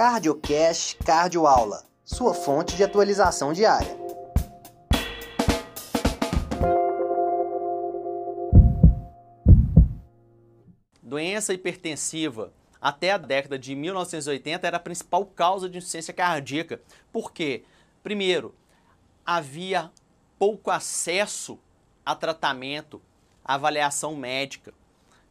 CardioCast Cardioaula, sua fonte de atualização diária. Doença hipertensiva até a década de 1980 era a principal causa de insuficiência cardíaca. Por quê? Primeiro, havia pouco acesso a tratamento, a avaliação médica.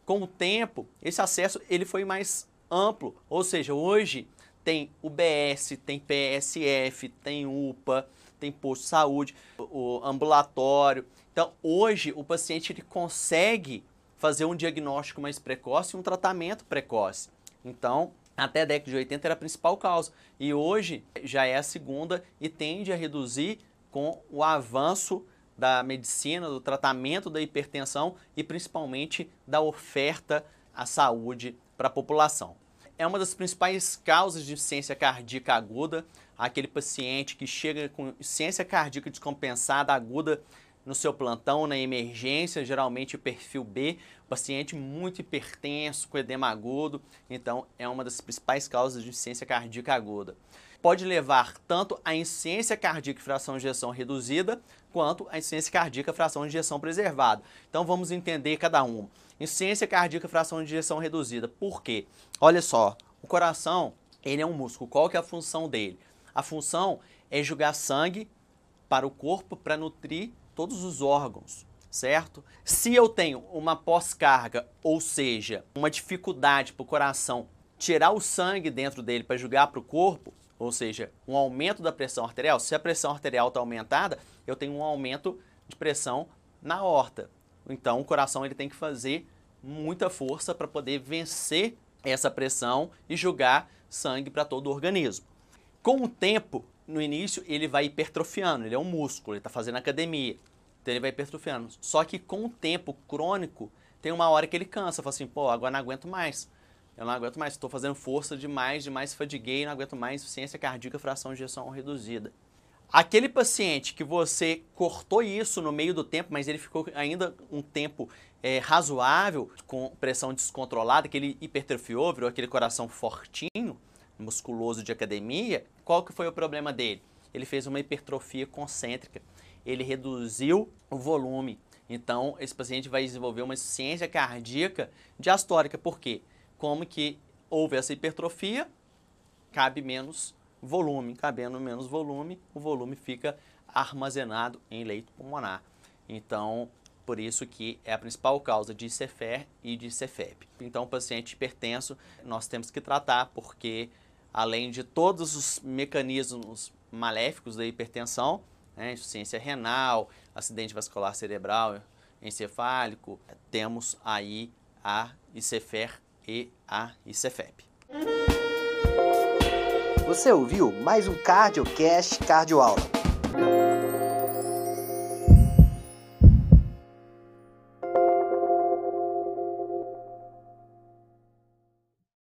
Com o tempo, esse acesso ele foi mais amplo, ou seja, hoje tem UBS, tem PSF, tem UPA, tem posto de saúde, o ambulatório. Então, hoje o paciente ele consegue fazer um diagnóstico mais precoce e um tratamento precoce. Então, até a década de 80 era a principal causa e hoje já é a segunda e tende a reduzir com o avanço da medicina, do tratamento da hipertensão e principalmente da oferta à saúde para a população. É uma das principais causas de insuficiência cardíaca aguda, aquele paciente que chega com insuficiência cardíaca descompensada aguda no seu plantão, na emergência, geralmente perfil B, paciente muito hipertenso, com edema agudo, então é uma das principais causas de insuficiência cardíaca aguda. Pode levar tanto a insuficiência cardíaca e fração de ejeção reduzida, quanto a insuficiência cardíaca e fração de ejeção preservada. Então vamos entender cada uma. Insuficiência cardíaca e fração de ejeção reduzida. Por quê? Olha só, o coração, ele é um músculo. Qual que é a função dele? A função é jogar sangue para o corpo para nutrir todos os órgãos, certo? Se eu tenho uma pós-carga, ou seja, uma dificuldade para o coração tirar o sangue dentro dele para jogar para o corpo, ou seja, um aumento da pressão arterial, se a pressão arterial está aumentada, eu tenho um aumento de pressão na horta. Então o coração ele tem que fazer muita força para poder vencer essa pressão e jogar sangue para todo o organismo. Com o tempo, no início, ele vai hipertrofiando, ele é um músculo, ele está fazendo academia. Então ele vai hipertrofiando. Só que com o tempo crônico, tem uma hora que ele cansa, fala assim, pô, agora não aguento mais. Eu não aguento mais, estou fazendo força demais, demais fadiguei, não aguento mais, insuficiência cardíaca, fração de ejeção reduzida. Aquele paciente que você cortou isso no meio do tempo, mas ele ficou ainda um tempo é, razoável, com pressão descontrolada, aquele hipertrofiou, virou aquele coração fortinho, musculoso de academia, qual que foi o problema dele? Ele fez uma hipertrofia concêntrica ele reduziu o volume. Então, esse paciente vai desenvolver uma insuficiência cardíaca diastólica. Por quê? Como que houve essa hipertrofia, cabe menos volume. Cabendo menos volume, o volume fica armazenado em leito pulmonar. Então, por isso que é a principal causa de CFR e de CFEP. Então, o paciente hipertenso, nós temos que tratar porque, além de todos os mecanismos maléficos da hipertensão, né, insuficiência renal, acidente vascular cerebral, encefálico, temos aí a ICFER e a ICFEP. Você ouviu mais um CardioCast Cardioaula.